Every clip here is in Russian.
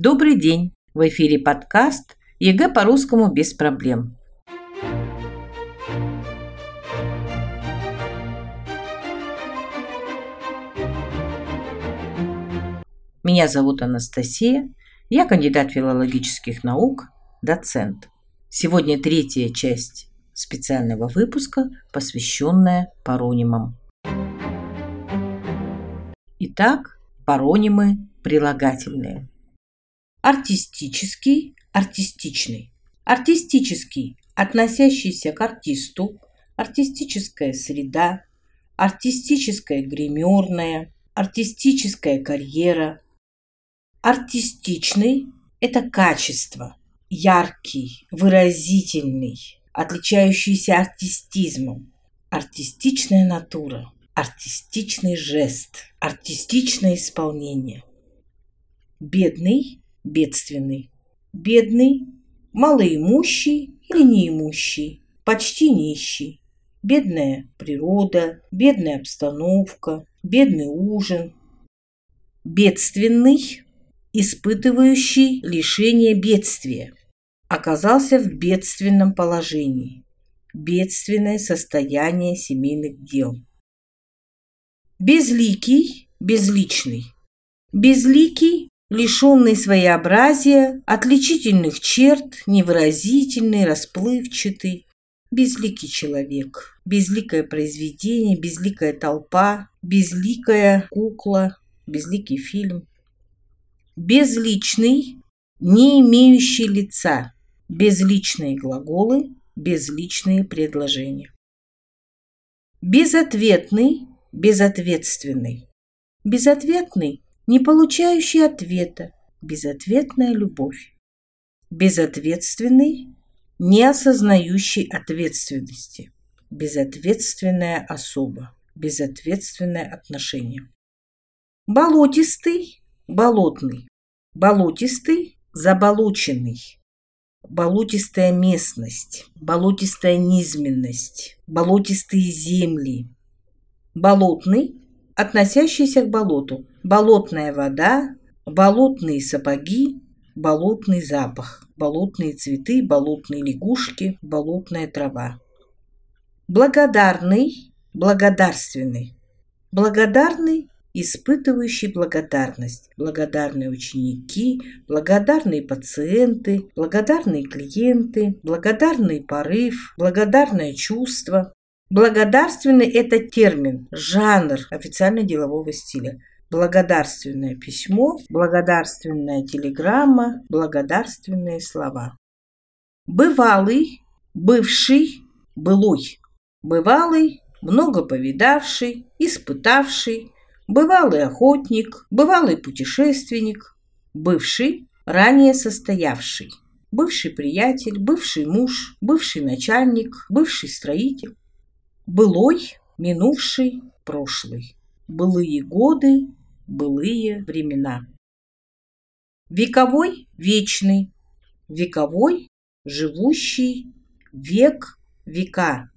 Добрый день! В эфире подкаст ЕГЭ по-русскому без проблем. Меня зовут Анастасия, я кандидат филологических наук, доцент. Сегодня третья часть специального выпуска, посвященная паронимам. Итак, паронимы прилагательные. Артистический, артистичный. Артистический, относящийся к артисту, артистическая среда, артистическая гримерная, артистическая карьера. Артистичный – это качество, яркий, выразительный, отличающийся артистизмом. Артистичная натура, артистичный жест, артистичное исполнение. Бедный бедственный. Бедный, малоимущий или неимущий, почти нищий. Бедная природа, бедная обстановка, бедный ужин. Бедственный, испытывающий лишение бедствия, оказался в бедственном положении. Бедственное состояние семейных дел. Безликий, безличный. Безликий лишенный своеобразия, отличительных черт, невыразительный, расплывчатый, безликий человек, безликое произведение, безликая толпа, безликая кукла, безликий фильм. Безличный, не имеющий лица, безличные глаголы, безличные предложения. Безответный, безответственный. Безответный не получающий ответа, безответная любовь. Безответственный, не осознающий ответственности, безответственная особа, безответственное отношение. Болотистый, болотный, болотистый, заболоченный, болотистая местность, болотистая низменность, болотистые земли, болотный, относящийся к болоту, болотная вода, болотные сапоги, болотный запах, болотные цветы, болотные лягушки, болотная трава. Благодарный, благодарственный. Благодарный, испытывающий благодарность. Благодарные ученики, благодарные пациенты, благодарные клиенты, благодарный порыв, благодарное чувство. Благодарственный – это термин, жанр официально-делового стиля благодарственное письмо, благодарственная телеграмма, благодарственные слова. Бывалый, бывший, былой. Бывалый, много повидавший, испытавший, бывалый охотник, бывалый путешественник, бывший, ранее состоявший, бывший приятель, бывший муж, бывший начальник, бывший строитель, былой, минувший, прошлый, былые годы, былые времена. Вековой – вечный, вековой – живущий, век – века,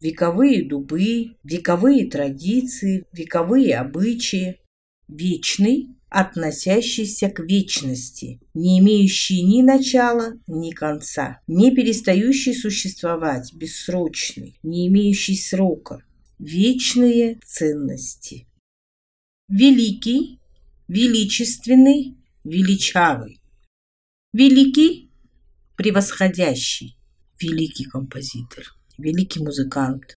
вековые дубы, вековые традиции, вековые обычаи, вечный – относящийся к вечности, не имеющий ни начала, ни конца, не перестающий существовать, бессрочный, не имеющий срока, вечные ценности великий, величественный, величавый. Великий – превосходящий, великий композитор, великий музыкант.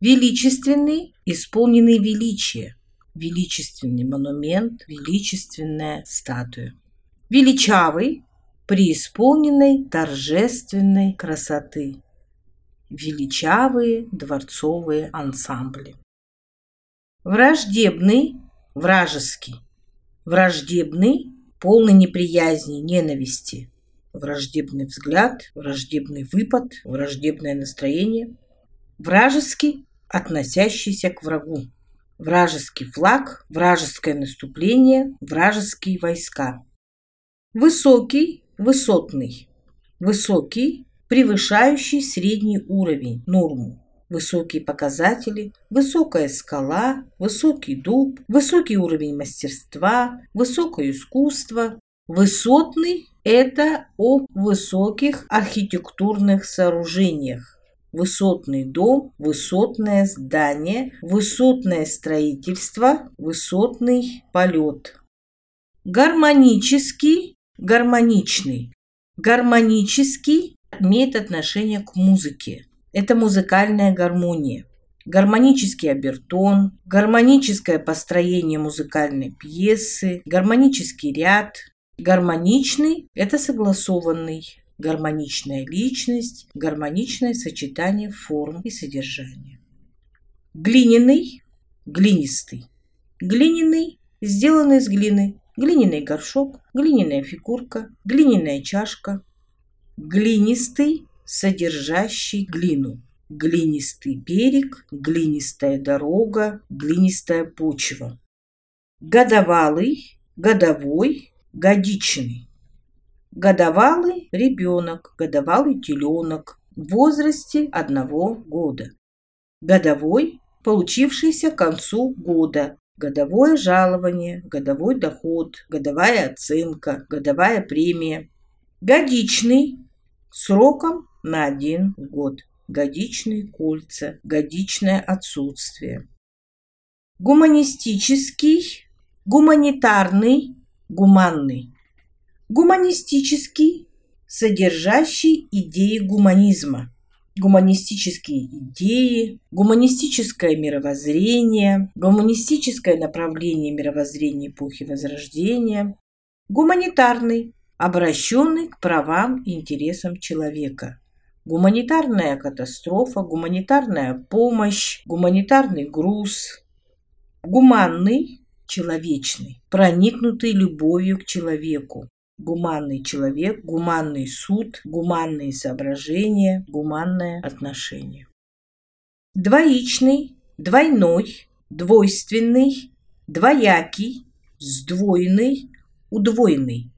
Величественный – исполненный величия, величественный монумент, величественная статуя. Величавый – преисполненной торжественной красоты. Величавые дворцовые ансамбли. Враждебный вражеский, враждебный, полный неприязни, ненависти, враждебный взгляд, враждебный выпад, враждебное настроение, вражеский, относящийся к врагу, вражеский флаг, вражеское наступление, вражеские войска. Высокий, высотный, высокий, превышающий средний уровень, норму, высокие показатели, высокая скала, высокий дуб, высокий уровень мастерства, высокое искусство, Высотный – это о высоких архитектурных сооружениях. Высотный дом, высотное здание, высотное строительство, высотный полет. Гармонический, гармоничный. Гармонический имеет отношение к музыке. Это музыкальная гармония. Гармонический обертон, гармоническое построение музыкальной пьесы, гармонический ряд. Гармоничный – это согласованный, гармоничная личность, гармоничное сочетание форм и содержания. Глиняный – глинистый. Глиняный – сделанный из глины, глиняный горшок, глиняная фигурка, глиняная чашка. Глинистый, содержащий глину. Глинистый берег, глинистая дорога, глинистая почва. Годовалый, годовой, годичный. Годовалый – ребенок, годовалый теленок в возрасте одного года. Годовой – получившийся к концу года, годовое жалование, годовой доход, годовая оценка, годовая премия. Годичный сроком на один год. Годичные кольца, годичное отсутствие. Гуманистический, гуманитарный, гуманный. Гуманистический, содержащий идеи гуманизма гуманистические идеи, гуманистическое мировоззрение, гуманистическое направление мировоззрения эпохи Возрождения, гуманитарный, обращенный к правам и интересам человека. Гуманитарная катастрофа, гуманитарная помощь, гуманитарный груз, гуманный, человечный, проникнутый любовью к человеку, гуманный человек, гуманный суд, гуманные соображения, гуманное отношение. Двоичный, двойной, двойственный, двоякий, сдвоенный, удвоенный.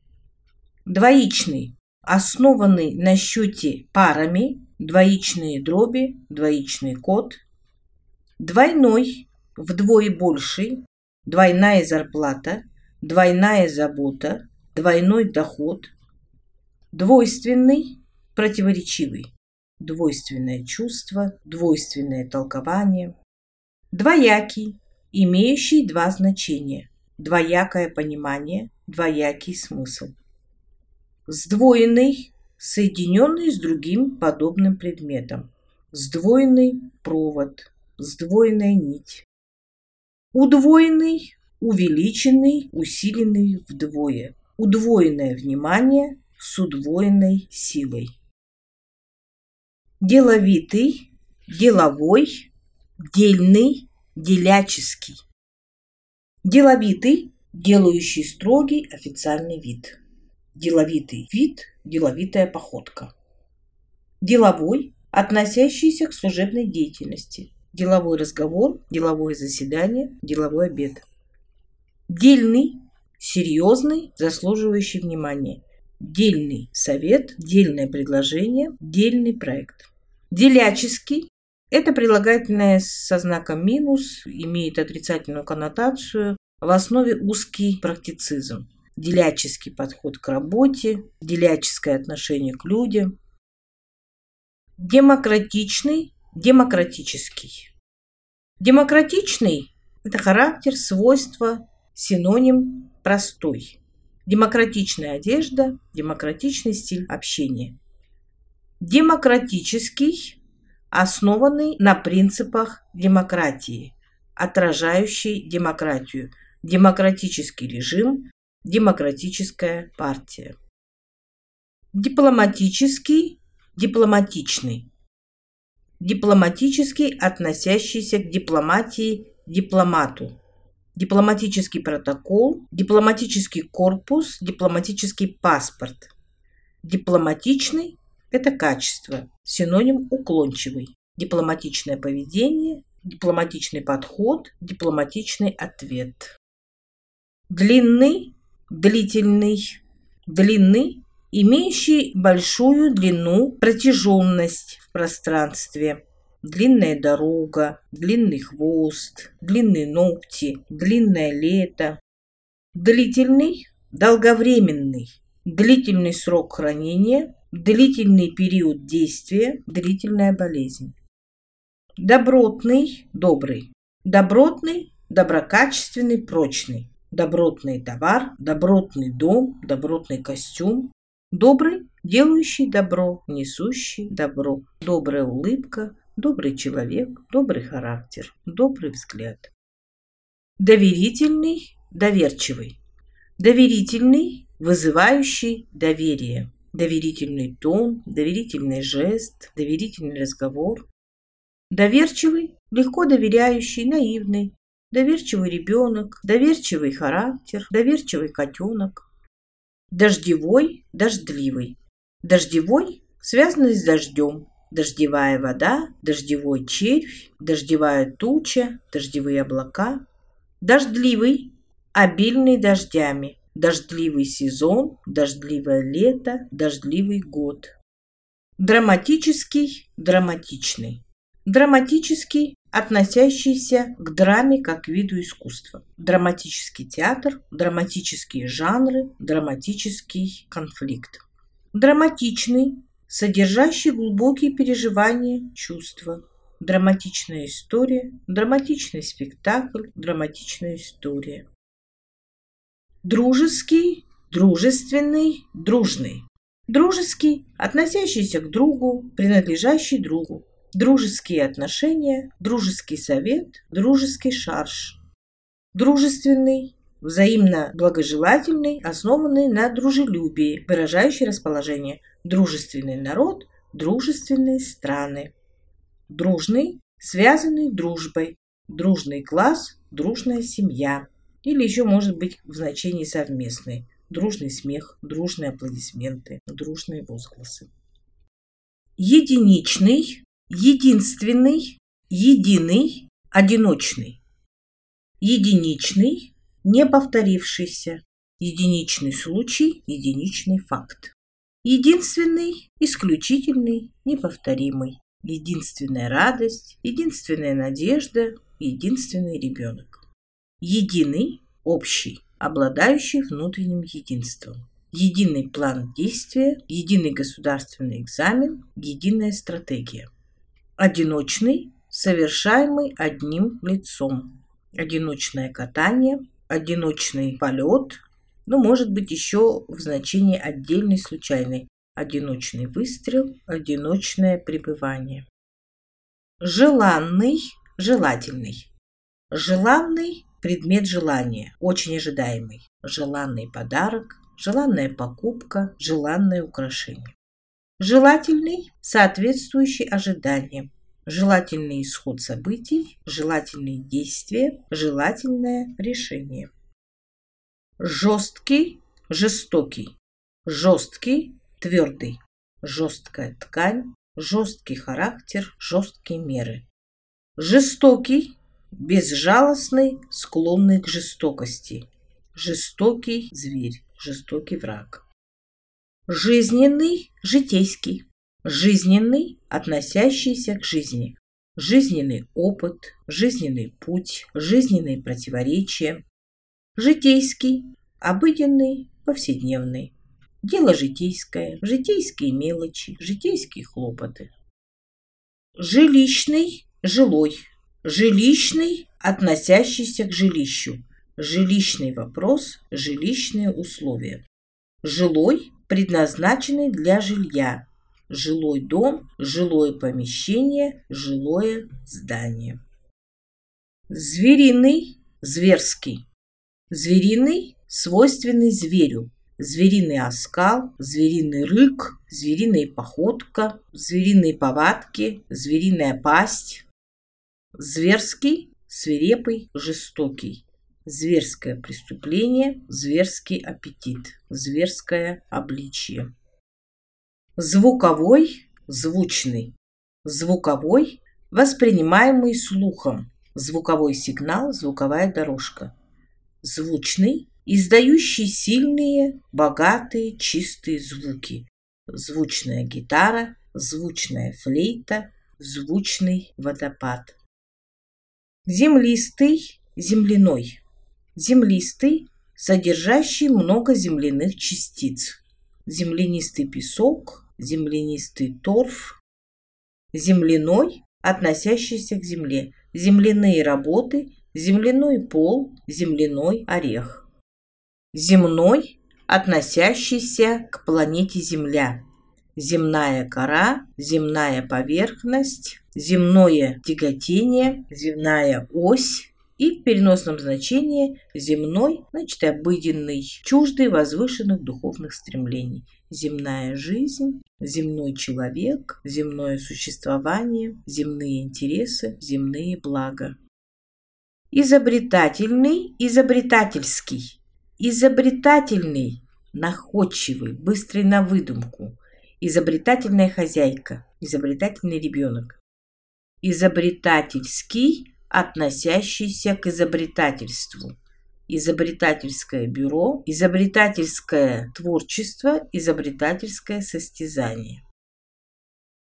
Двоичный, основанный на счете парами, двоичные дроби, двоичный код. Двойной, вдвое больший, двойная зарплата, двойная забота, двойной доход, двойственный, противоречивый, двойственное чувство, двойственное толкование, двоякий, имеющий два значения, двоякое понимание, двоякий смысл, сдвоенный, соединенный с другим подобным предметом, сдвоенный провод, сдвоенная нить, удвоенный, увеличенный, усиленный вдвое – удвоенное внимание с удвоенной силой. Деловитый, деловой, дельный, деляческий. Деловитый, делающий строгий официальный вид. Деловитый вид, деловитая походка. Деловой, относящийся к служебной деятельности. Деловой разговор, деловое заседание, деловой обед. Дельный, серьезный, заслуживающий внимания. Дельный совет, дельное предложение, дельный проект. Деляческий – это прилагательное со знаком минус, имеет отрицательную коннотацию, в основе узкий практицизм. Деляческий подход к работе, деляческое отношение к людям. Демократичный, демократический. Демократичный – это характер, свойства, синоним простой. Демократичная одежда, демократичный стиль общения. Демократический, основанный на принципах демократии, отражающий демократию. Демократический режим, демократическая партия. Дипломатический, дипломатичный. Дипломатический, относящийся к дипломатии, дипломату дипломатический протокол, дипломатический корпус, дипломатический паспорт. Дипломатичный – это качество, синоним уклончивый. Дипломатичное поведение, дипломатичный подход, дипломатичный ответ. Длинный, длительный, длинный, имеющий большую длину, протяженность в пространстве – длинная дорога, длинный хвост, длинные ногти, длинное лето. Длительный долговременный, длительный срок хранения, длительный период действия, длительная болезнь. Добротный, добрый. Добротный, доброкачественный, прочный. Добротный товар, добротный дом, добротный костюм. Добрый, делающий добро, несущий добро. Добрая улыбка, добрый человек, добрый характер, добрый взгляд. Доверительный, доверчивый. Доверительный, вызывающий доверие. Доверительный тон, доверительный жест, доверительный разговор. Доверчивый, легко доверяющий, наивный. Доверчивый ребенок, доверчивый характер, доверчивый котенок. Дождевой, дождливый. Дождевой, связанный с дождем. Дождевая вода, дождевой червь, дождевая туча, дождевые облака. Дождливый, обильный дождями. Дождливый сезон, дождливое лето, дождливый год. Драматический, драматичный. Драматический, относящийся к драме как виду искусства. Драматический театр, драматические жанры, драматический конфликт. Драматичный, содержащий глубокие переживания, чувства. Драматичная история, драматичный спектакль, драматичная история. Дружеский, дружественный, дружный. Дружеский, относящийся к другу, принадлежащий другу дружеские отношения, дружеский совет, дружеский шарж. Дружественный, взаимно благожелательный, основанный на дружелюбии, выражающий расположение. Дружественный народ, дружественные страны. Дружный, связанный дружбой. Дружный класс, дружная семья. Или еще может быть в значении совместный. Дружный смех, дружные аплодисменты, дружные возгласы. Единичный, единственный, единый, одиночный. Единичный, не повторившийся. Единичный случай, единичный факт. Единственный, исключительный, неповторимый. Единственная радость, единственная надежда, единственный ребенок. Единый, общий, обладающий внутренним единством. Единый план действия, единый государственный экзамен, единая стратегия. Одиночный, совершаемый одним лицом. Одиночное катание, одиночный полет, ну, может быть, еще в значении отдельный случайный. Одиночный выстрел, одиночное пребывание. Желанный, желательный. Желанный – предмет желания, очень ожидаемый. Желанный подарок, желанная покупка, желанное украшение. Желательный, соответствующий ожиданиям. Желательный исход событий, желательные действия, желательное решение. Жесткий, жестокий. Жесткий, твердый. Жесткая ткань, жесткий характер, жесткие меры. Жестокий, безжалостный, склонный к жестокости. Жестокий зверь, жестокий враг. Жизненный, житейский. Жизненный, относящийся к жизни. Жизненный опыт, жизненный путь, жизненные противоречия. Житейский, обыденный, повседневный. Дело житейское, житейские мелочи, житейские хлопоты. Жилищный, жилой. Жилищный, относящийся к жилищу. Жилищный вопрос, жилищные условия. Жилой, предназначенный для жилья. Жилой дом, жилое помещение, жилое здание. Звериный, зверский. Звериный, свойственный зверю. Звериный оскал, звериный рык, звериная походка, звериные повадки, звериная пасть. Зверский, свирепый, жестокий зверское преступление, зверский аппетит, зверское обличие. Звуковой, звучный. Звуковой, воспринимаемый слухом. Звуковой сигнал, звуковая дорожка. Звучный, издающий сильные, богатые, чистые звуки. Звучная гитара, звучная флейта, звучный водопад. Землистый, земляной землистый, содержащий много земляных частиц. Землянистый песок, землянистый торф, земляной, относящийся к земле, земляные работы, земляной пол, земляной орех. Земной, относящийся к планете Земля. Земная кора, земная поверхность, земное тяготение, земная ось, и в переносном значении земной, значит, обыденный, чуждый возвышенных духовных стремлений. Земная жизнь, земной человек, земное существование, земные интересы, земные блага. Изобретательный, изобретательский. Изобретательный, находчивый, быстрый на выдумку. Изобретательная хозяйка, изобретательный ребенок. Изобретательский, относящийся к изобретательству. Изобретательское бюро, изобретательское творчество, изобретательское состязание.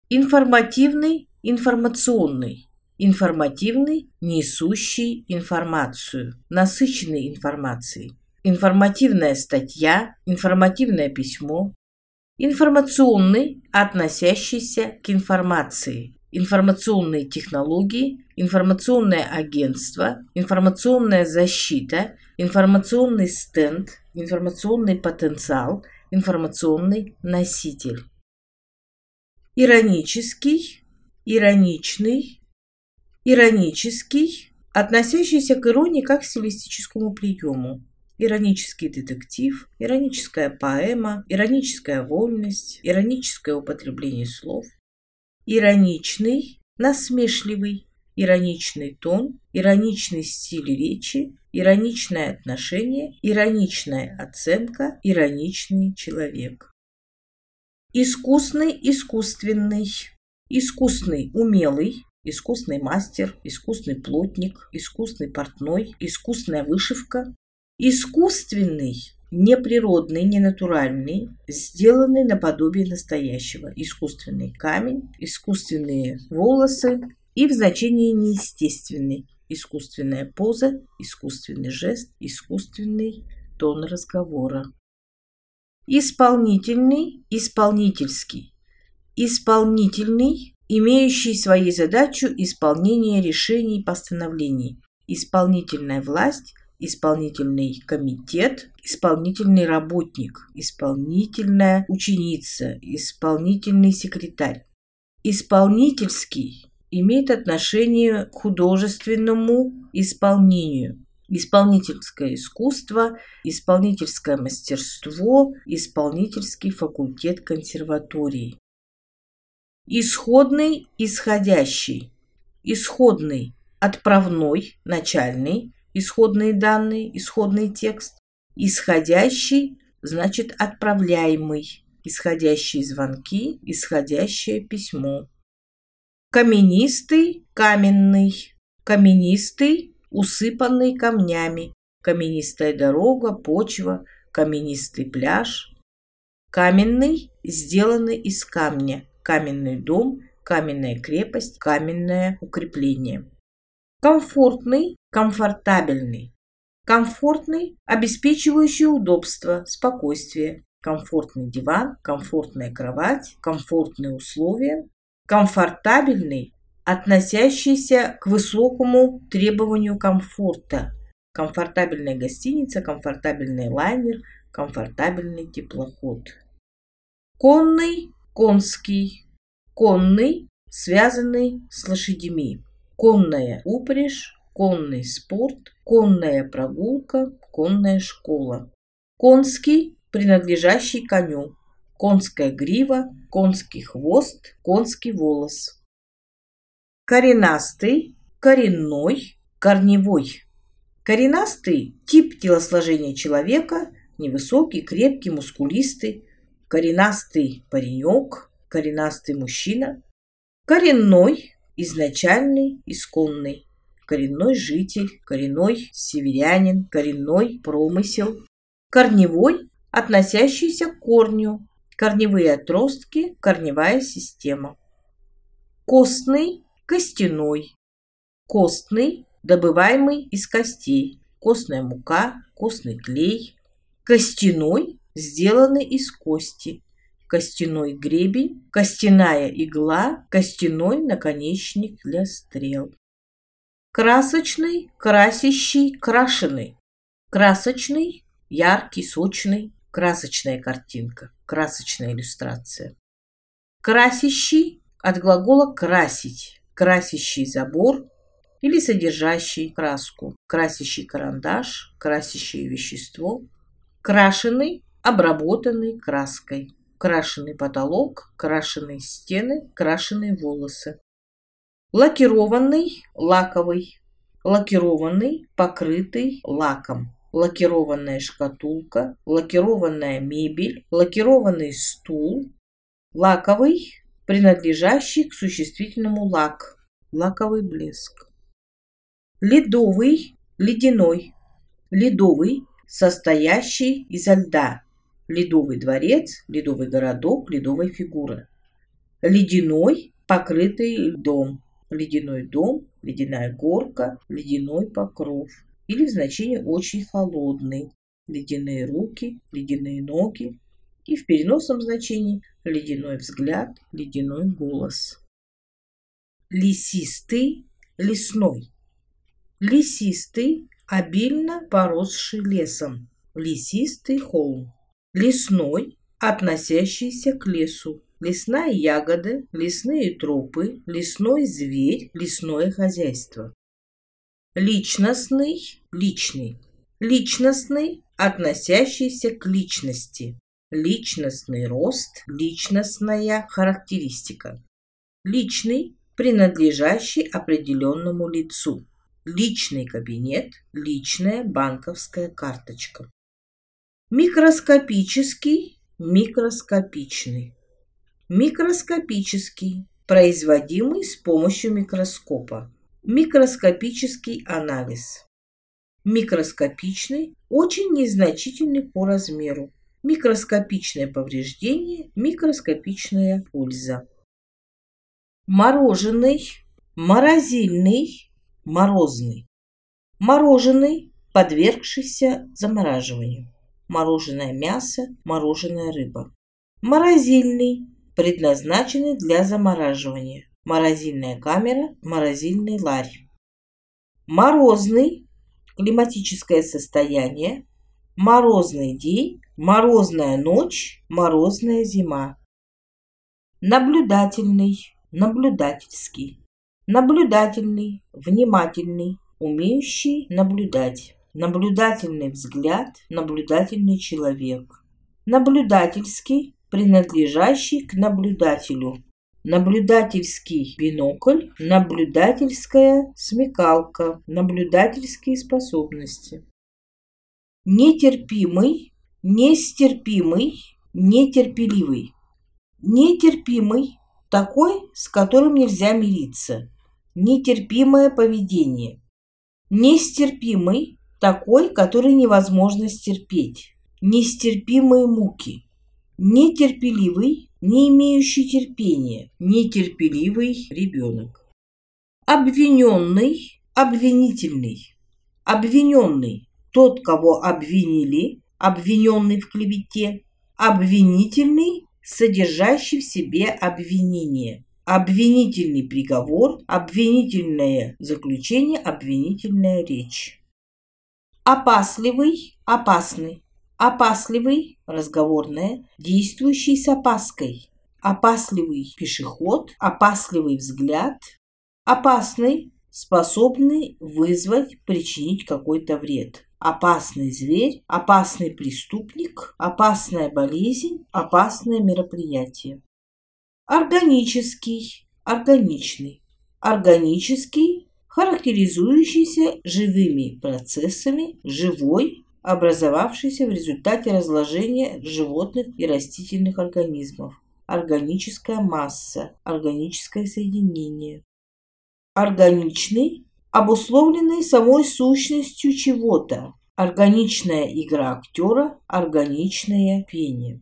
Информативный, информационный информативный, несущий информацию, насыщенный информацией. Информативная статья, информативное письмо, информационный, относящийся к информации, информационные технологии, информационное агентство, информационная защита, информационный стенд, информационный потенциал, информационный носитель. Иронический, ироничный, Иронический, относящийся к иронии как к стилистическому приему. Иронический детектив, ироническая поэма, ироническая вольность, ироническое употребление слов. Ироничный, насмешливый, ироничный тон, ироничный стиль речи, ироничное отношение, ироничная оценка, ироничный человек. Искусный, искусственный, искусный, умелый, искусный мастер, искусный плотник, искусный портной, искусная вышивка, искусственный, неприродный, ненатуральный, сделанный наподобие настоящего, искусственный камень, искусственные волосы и в значении неестественный, искусственная поза, искусственный жест, искусственный тон разговора. Исполнительный, исполнительский. Исполнительный имеющий своей задачу исполнение решений и постановлений, исполнительная власть, исполнительный комитет, исполнительный работник, исполнительная ученица, исполнительный секретарь. Исполнительский имеет отношение к художественному исполнению. Исполнительское искусство, исполнительское мастерство, исполнительский факультет консерватории. Исходный, исходящий. Исходный, отправной, начальный, исходные данные, исходный текст. Исходящий, значит отправляемый. Исходящие звонки, исходящее письмо. Каменистый, каменный. Каменистый, усыпанный камнями. Каменистая дорога, почва, каменистый пляж. Каменный, сделанный из камня каменный дом, каменная крепость, каменное укрепление. Комфортный, комфортабельный. Комфортный, обеспечивающий удобство, спокойствие. Комфортный диван, комфортная кровать, комфортные условия. Комфортабельный, относящийся к высокому требованию комфорта. Комфортабельная гостиница, комфортабельный лайнер, комфортабельный теплоход. Конный, конский, конный, связанный с лошадьми, конная упряжь, конный спорт, конная прогулка, конная школа, конский, принадлежащий коню, конская грива, конский хвост, конский волос. Коренастый, коренной, корневой. Коренастый – тип телосложения человека, невысокий, крепкий, мускулистый, коренастый паренек, коренастый мужчина, коренной, изначальный, исконный, коренной житель, коренной северянин, коренной промысел, корневой, относящийся к корню, корневые отростки, корневая система. Костный, костяной, костный, добываемый из костей, костная мука, костный клей. Костяной, сделанный из кости. Костяной гребень, костяная игла, костяной наконечник для стрел. Красочный, красящий, крашеный. Красочный, яркий, сочный, красочная картинка, красочная иллюстрация. Красящий от глагола «красить», красящий забор или содержащий краску, красящий карандаш, красящее вещество, крашеный, обработанный краской, крашеный потолок, крашеные стены, крашеные волосы. Лакированный, лаковый, лакированный, покрытый лаком, лакированная шкатулка, лакированная мебель, лакированный стул, лаковый, принадлежащий к существительному лак, лаковый блеск. Ледовый, ледяной, ледовый, состоящий изо льда, ледовый дворец, ледовый городок, ледовая фигура. Ледяной, покрытый льдом, ледяной дом, ледяная горка, ледяной покров. Или в значении очень холодный, ледяные руки, ледяные ноги. И в переносном значении ледяной взгляд, ледяной голос. Лесистый, лесной. Лесистый, обильно поросший лесом. Лесистый холм. Лесной, относящийся к лесу. Лесная ягода, лесные тропы, лесной зверь, лесное хозяйство. Личностный, личный. Личностный, относящийся к личности. Личностный рост, личностная характеристика. Личный, принадлежащий определенному лицу. Личный кабинет, личная банковская карточка. Микроскопический, микроскопичный. Микроскопический, производимый с помощью микроскопа. Микроскопический анализ. Микроскопичный, очень незначительный по размеру. Микроскопичное повреждение, микроскопичная польза. Мороженый, морозильный, морозный. Мороженый, подвергшийся замораживанию мороженое мясо, мороженая рыба. Морозильный, предназначенный для замораживания. Морозильная камера, морозильный ларь. Морозный, климатическое состояние. Морозный день, морозная ночь, морозная зима. Наблюдательный, наблюдательский. Наблюдательный, внимательный, умеющий наблюдать. Наблюдательный взгляд, наблюдательный человек. Наблюдательский, принадлежащий к наблюдателю. Наблюдательский бинокль, наблюдательская смекалка, наблюдательские способности. Нетерпимый, нестерпимый, нетерпеливый. Нетерпимый – такой, с которым нельзя мириться. Нетерпимое поведение. Нестерпимый такой, который невозможно стерпеть. Нестерпимые муки. Нетерпеливый, не имеющий терпения. Нетерпеливый ребенок. Обвиненный, обвинительный. Обвиненный – тот, кого обвинили, обвиненный в клевете. Обвинительный – содержащий в себе обвинение. Обвинительный приговор, обвинительное заключение, обвинительная речь. Опасливый, опасный. Опасливый, разговорное, действующий с опаской. Опасливый пешеход, опасливый взгляд. Опасный, способный вызвать, причинить какой-то вред. Опасный зверь, опасный преступник, опасная болезнь, опасное мероприятие. Органический, органичный. Органический, характеризующийся живыми процессами, живой, образовавшийся в результате разложения животных и растительных организмов, органическая масса, органическое соединение. Органичный, обусловленный самой сущностью чего-то, органичная игра актера, органичное пение.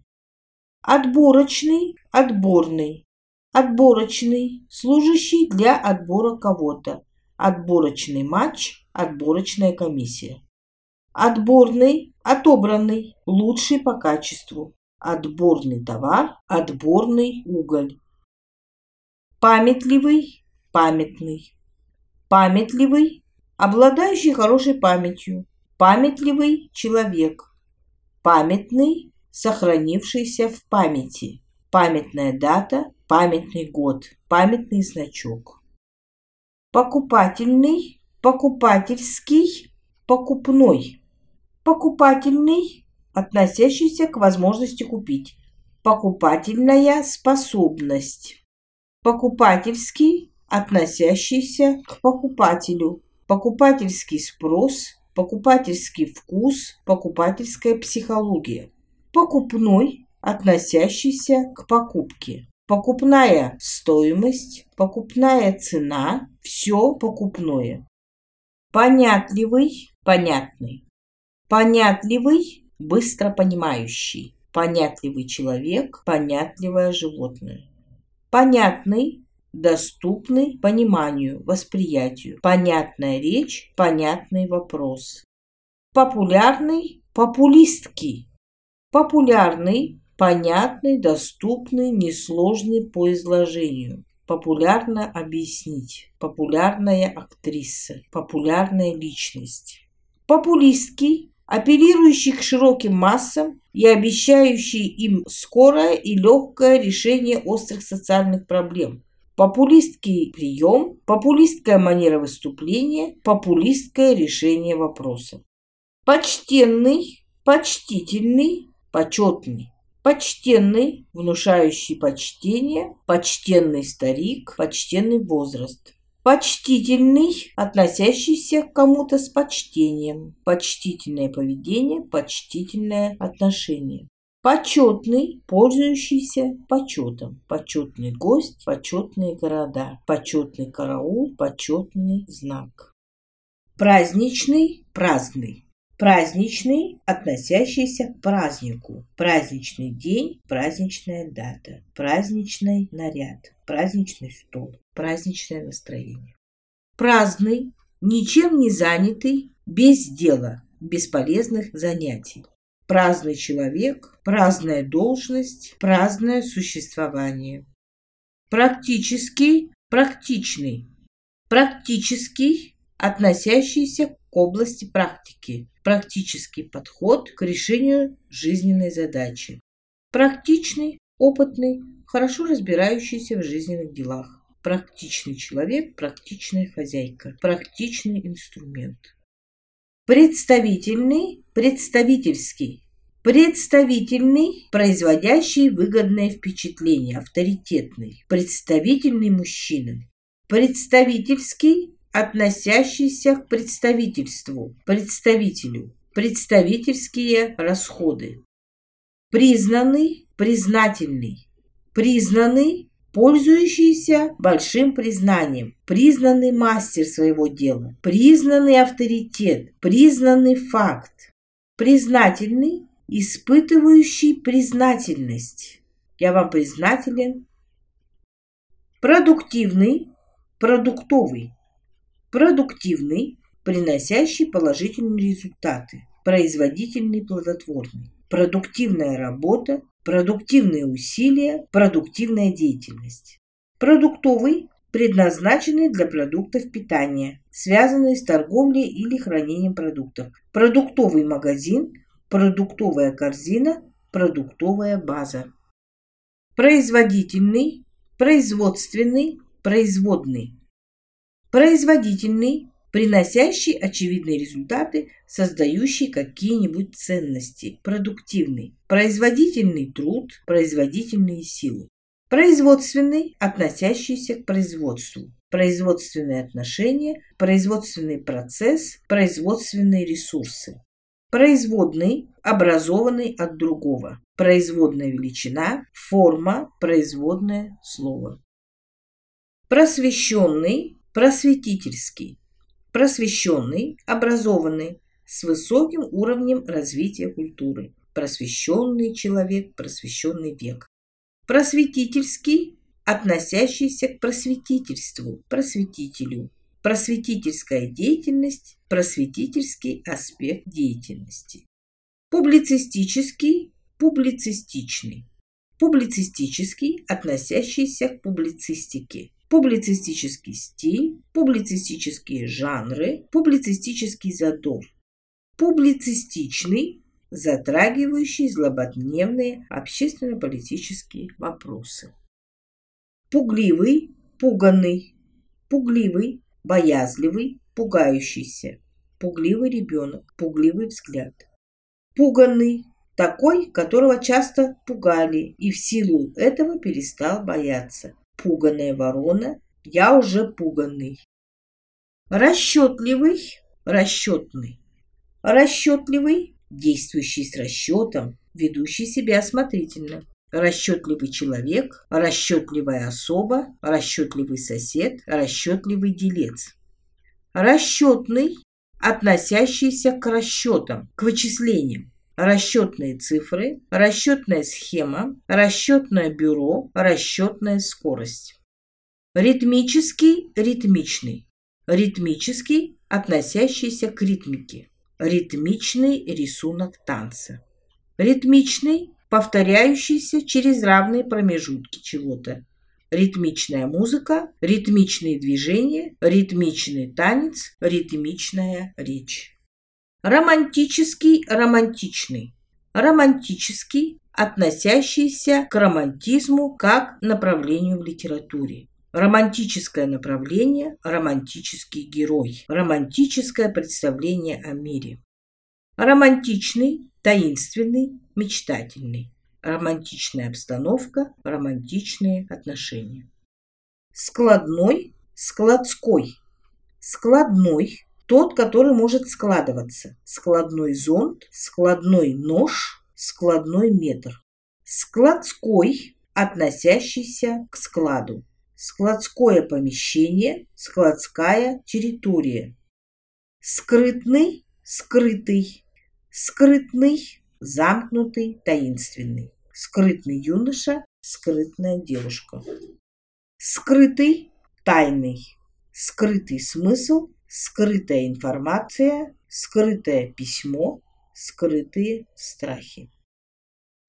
Отборочный, отборный, отборочный, служащий для отбора кого-то, Отборочный матч, отборочная комиссия. Отборный, отобранный, лучший по качеству, отборный товар, отборный уголь. Памятливый, памятный, памятливый, обладающий хорошей памятью, памятливый человек, памятный, сохранившийся в памяти, памятная дата, памятный год, памятный значок. Покупательный, покупательский, покупной. Покупательный, относящийся к возможности купить. Покупательная способность. Покупательский, относящийся к покупателю. Покупательский спрос, покупательский вкус, покупательская психология. Покупной, относящийся к покупке. Покупная стоимость, покупная цена, все покупное. Понятливый, понятный. Понятливый, быстро понимающий. Понятливый человек, понятливое животное. Понятный, доступный пониманию, восприятию. Понятная речь, понятный вопрос. Популярный, популистский. Популярный, понятный, доступный, несложный по изложению. Популярно объяснить. Популярная актриса. Популярная личность. Популистский, апеллирующий к широким массам и обещающий им скорое и легкое решение острых социальных проблем. Популистский прием, популистская манера выступления, популистское решение вопросов. Почтенный, почтительный, почетный. Почтенный, внушающий почтение, почтенный старик, почтенный возраст. Почтительный, относящийся к кому-то с почтением. Почтительное поведение, почтительное отношение. Почетный, пользующийся почетом. Почетный гость, почетные города. Почетный караул, почетный знак. Праздничный, праздный. Праздничный, относящийся к празднику. Праздничный день, праздничная дата. Праздничный наряд, праздничный стол, праздничное настроение. Праздный, ничем не занятый, без дела, бесполезных занятий. Праздный человек, праздная должность, праздное существование. Практический, практичный. Практический, относящийся к области практики, практический подход к решению жизненной задачи. Практичный, опытный, хорошо разбирающийся в жизненных делах. Практичный человек, практичная хозяйка, практичный инструмент. Представительный, представительский. Представительный, производящий выгодное впечатление, авторитетный. Представительный мужчина. Представительский, относящийся к представительству, представителю, представительские расходы. Признанный, признательный, признанный, пользующийся большим признанием, признанный мастер своего дела, признанный авторитет, признанный факт, признательный, испытывающий признательность. Я вам признателен. Продуктивный, продуктовый, Продуктивный, приносящий положительные результаты. Производительный, плодотворный. Продуктивная работа, продуктивные усилия, продуктивная деятельность. Продуктовый, предназначенный для продуктов питания, связанные с торговлей или хранением продуктов. Продуктовый магазин, продуктовая корзина, продуктовая база. Производительный, производственный, производный производительный, приносящий очевидные результаты, создающий какие-нибудь ценности, продуктивный, производительный труд, производительные силы, производственный, относящийся к производству, производственные отношения, производственный процесс, производственные ресурсы, производный, образованный от другого, производная величина, форма, производное слово. Просвещенный, просветительский, просвещенный, образованный, с высоким уровнем развития культуры, просвещенный человек, просвещенный век, просветительский, относящийся к просветительству, просветителю, просветительская деятельность, просветительский аспект деятельности. Публицистический, публицистичный. Публицистический, относящийся к публицистике. Публицистический стиль, публицистические жанры, публицистический задор. Публицистичный, затрагивающий злободневные общественно-политические вопросы. Пугливый, пуганный, пугливый, боязливый, пугающийся, пугливый ребенок, пугливый взгляд. Пуганный, такой, которого часто пугали, и в силу этого перестал бояться. Пуганая ворона, я уже пуганный. Расчетливый, расчетный. Расчетливый, действующий с расчетом, ведущий себя осмотрительно. Расчетливый человек, расчетливая особа, расчетливый сосед, расчетливый делец. Расчетный, относящийся к расчетам, к вычислениям. Расчетные цифры, расчетная схема, расчетное бюро, расчетная скорость. Ритмический, ритмичный. Ритмический, относящийся к ритмике. Ритмичный рисунок танца. Ритмичный, повторяющийся через равные промежутки чего-то. Ритмичная музыка, ритмичные движения, ритмичный танец, ритмичная речь. Романтический, романтичный. Романтический, относящийся к романтизму как направлению в литературе. Романтическое направление, романтический герой, романтическое представление о мире. Романтичный, таинственный, мечтательный. Романтичная обстановка, романтичные отношения. Складной, складской. Складной – тот, который может складываться. Складной зонт, складной нож, складной метр. Складской – относящийся к складу складское помещение, складская территория. Скрытный, скрытый, скрытный, замкнутый, таинственный. Скрытный юноша, скрытная девушка. Скрытый, тайный. Скрытый смысл, скрытая информация, скрытое письмо, скрытые страхи.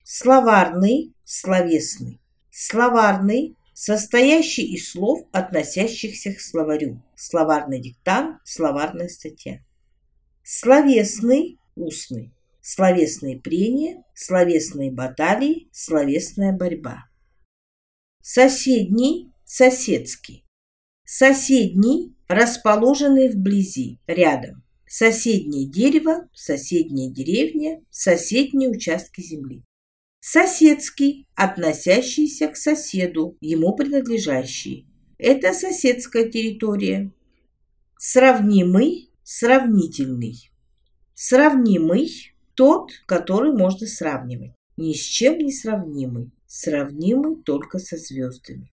Словарный, словесный. Словарный состоящий из слов, относящихся к словарю. Словарный диктант, словарная статья. Словесный, устный. Словесные прения, словесные баталии, словесная борьба. Соседний, соседский. Соседний, расположенный вблизи, рядом. Соседнее дерево, соседняя деревня, соседние участки земли. Соседский, относящийся к соседу, ему принадлежащий. Это соседская территория. Сравнимый, сравнительный. Сравнимый – тот, который можно сравнивать. Ни с чем не сравнимый. Сравнимый только со звездами.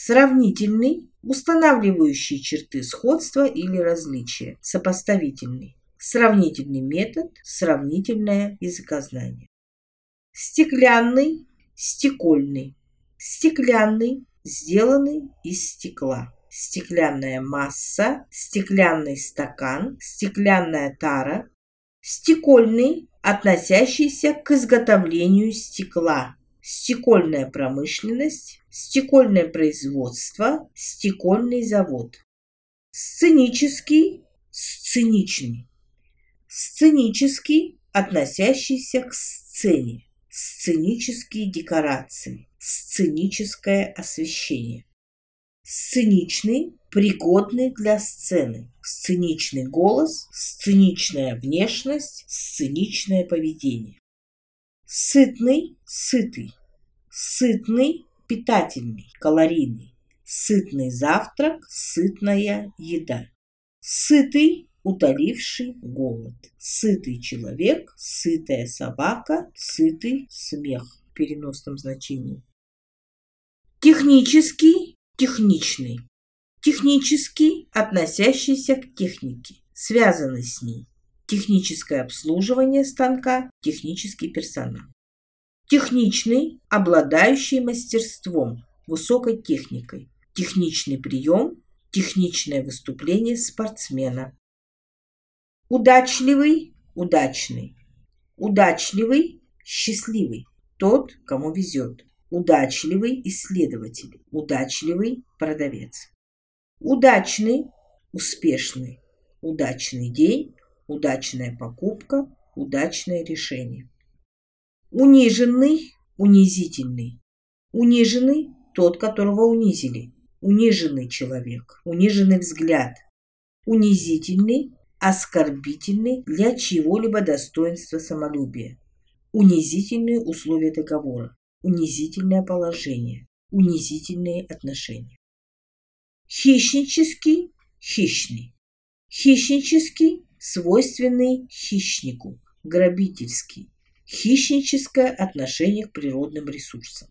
Сравнительный – устанавливающий черты сходства или различия. Сопоставительный. Сравнительный метод, сравнительное языкознание. Стеклянный, стекольный. Стеклянный, сделанный из стекла. Стеклянная масса, стеклянный стакан, стеклянная тара. Стекольный, относящийся к изготовлению стекла. Стекольная промышленность, стекольное производство, стекольный завод. Сценический, сценичный. Сценический, относящийся к сцене сценические декорации, сценическое освещение. Сценичный, пригодный для сцены. Сценичный голос, сценичная внешность, сценичное поведение. Сытный, сытый. Сытный, питательный, калорийный. Сытный завтрак, сытная еда. Сытый, утоливший голод. Сытый человек, сытая собака, сытый смех в переносном значении. Технический, техничный. Технический, относящийся к технике, связанный с ней. Техническое обслуживание станка, технический персонал. Техничный, обладающий мастерством, высокой техникой. Техничный прием, техничное выступление спортсмена. Удачливый, удачный. Удачливый, счастливый. Тот, кому везет. Удачливый исследователь. Удачливый продавец. Удачный, успешный. Удачный день, удачная покупка, удачное решение. Униженный, унизительный. Униженный – тот, которого унизили. Униженный человек, униженный взгляд. Унизительный, оскорбительный для чего-либо достоинства самолюбия. Унизительные условия договора, унизительное положение, унизительные отношения. Хищнический, хищный. Хищнический, свойственный хищнику, грабительский. Хищническое отношение к природным ресурсам.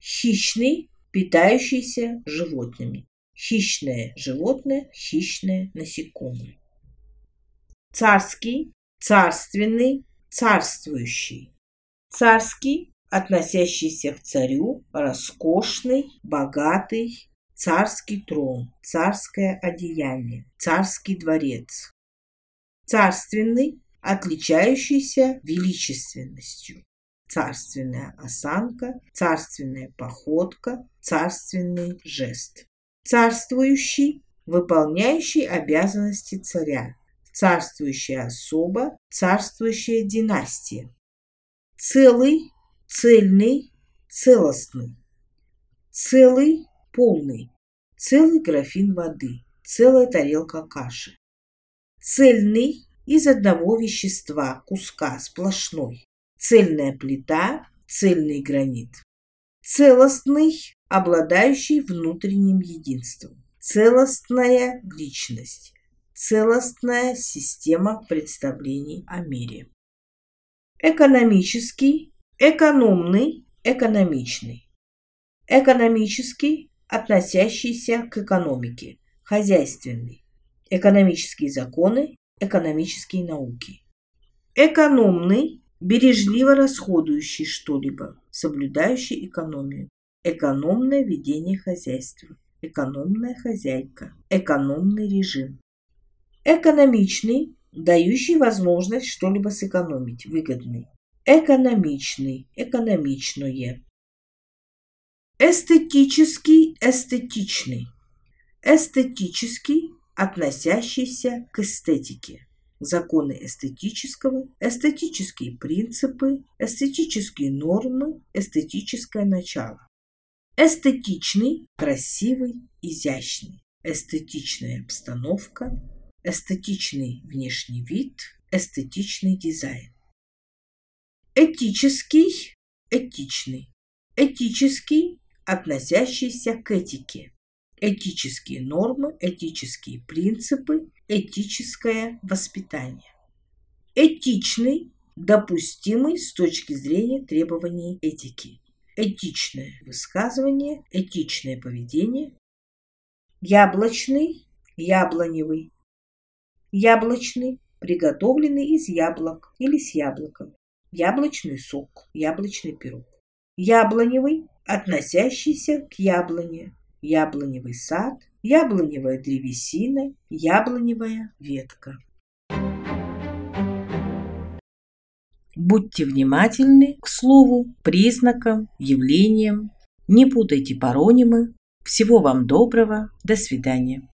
Хищный, питающийся животными. Хищное животное, хищное насекомое. Царский, царственный, царствующий. Царский, относящийся к царю, роскошный, богатый, царский трон, царское одеяние, царский дворец. Царственный, отличающийся величественностью. Царственная осанка, царственная походка, царственный жест. Царствующий, выполняющий обязанности царя, царствующая особа, царствующая династия. Целый, цельный, целостный. Целый, полный. Целый графин воды, целая тарелка каши. Цельный из одного вещества, куска, сплошной. Цельная плита, цельный гранит. Целостный, обладающий внутренним единством. Целостная личность. Целостная система представлений о мире. Экономический, экономный, экономичный. Экономический, относящийся к экономике, хозяйственный. Экономические законы, экономические науки. Экономный, бережливо расходующий что-либо, соблюдающий экономию. Экономное ведение хозяйства. Экономная хозяйка. Экономный режим. Экономичный, дающий возможность что-либо сэкономить, выгодный. Экономичный, экономичное. Эстетический, эстетичный. Эстетический, относящийся к эстетике. Законы эстетического, эстетические принципы, эстетические нормы, эстетическое начало. Эстетичный, красивый, изящный. Эстетичная обстановка, эстетичный внешний вид, эстетичный дизайн. Этический, этичный. Этический, относящийся к этике этические нормы, этические принципы, этическое воспитание. Этичный, допустимый с точки зрения требований этики. Этичное высказывание, этичное поведение. Яблочный, яблоневый. Яблочный, приготовленный из яблок или с яблоком. Яблочный сок, яблочный пирог. Яблоневый, относящийся к яблоне, яблоневый сад, яблоневая древесина, яблоневая ветка. Будьте внимательны к слову, признакам, явлениям. Не путайте паронимы. Всего вам доброго. До свидания.